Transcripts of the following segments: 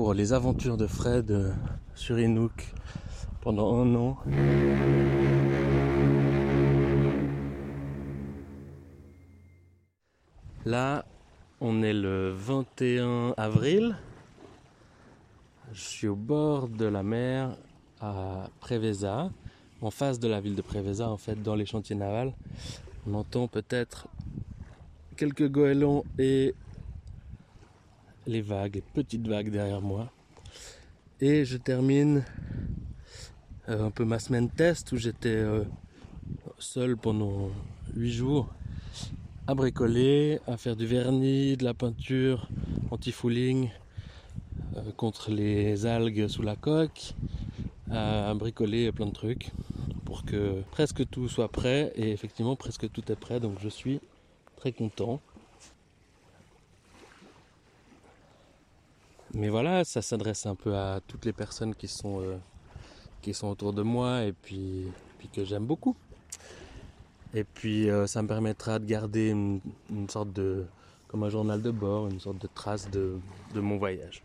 pour les aventures de Fred euh, sur Inuk pendant un an. Là, on est le 21 avril. Je suis au bord de la mer à Preveza, en face de la ville de Preveza, en fait, dans les chantiers navals. On entend peut-être quelques goélands et les vagues, petites vagues derrière moi. Et je termine euh, un peu ma semaine test où j'étais euh, seul pendant 8 jours à bricoler, à faire du vernis, de la peinture anti-fouling euh, contre les algues sous la coque, à bricoler plein de trucs pour que presque tout soit prêt et effectivement presque tout est prêt donc je suis très content. Mais voilà, ça s'adresse un peu à toutes les personnes qui sont, euh, qui sont autour de moi et puis, que j'aime beaucoup. Et puis euh, ça me permettra de garder une, sorte de, comme un journal de bord, une sorte de trace de, de mon voyage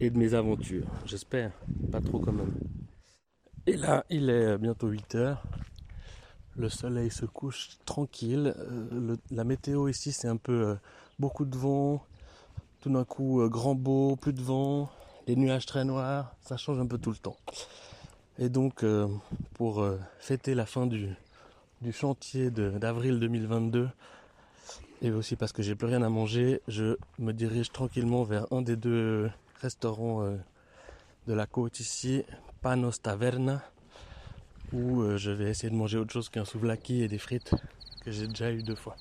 et de mes aventures, j'espère, pas trop quand même. Et là, il est bientôt 8 heures. Le soleil se couche tranquille. Euh, la météo ici, c'est un peu beaucoup de vent, tout d'un coup, euh, grand beau, plus de vent, les nuages très noirs, ça change un peu tout le temps. Et donc, euh, pour euh, fêter la fin du, du chantier d'avril 2022, et aussi parce que j'ai plus rien à manger, je me dirige tranquillement vers un des deux restaurants de la côte ici, Panos Taverna, où je vais essayer de manger autre chose qu'un souvlaki et des frites que j'ai déjà eu deux fois.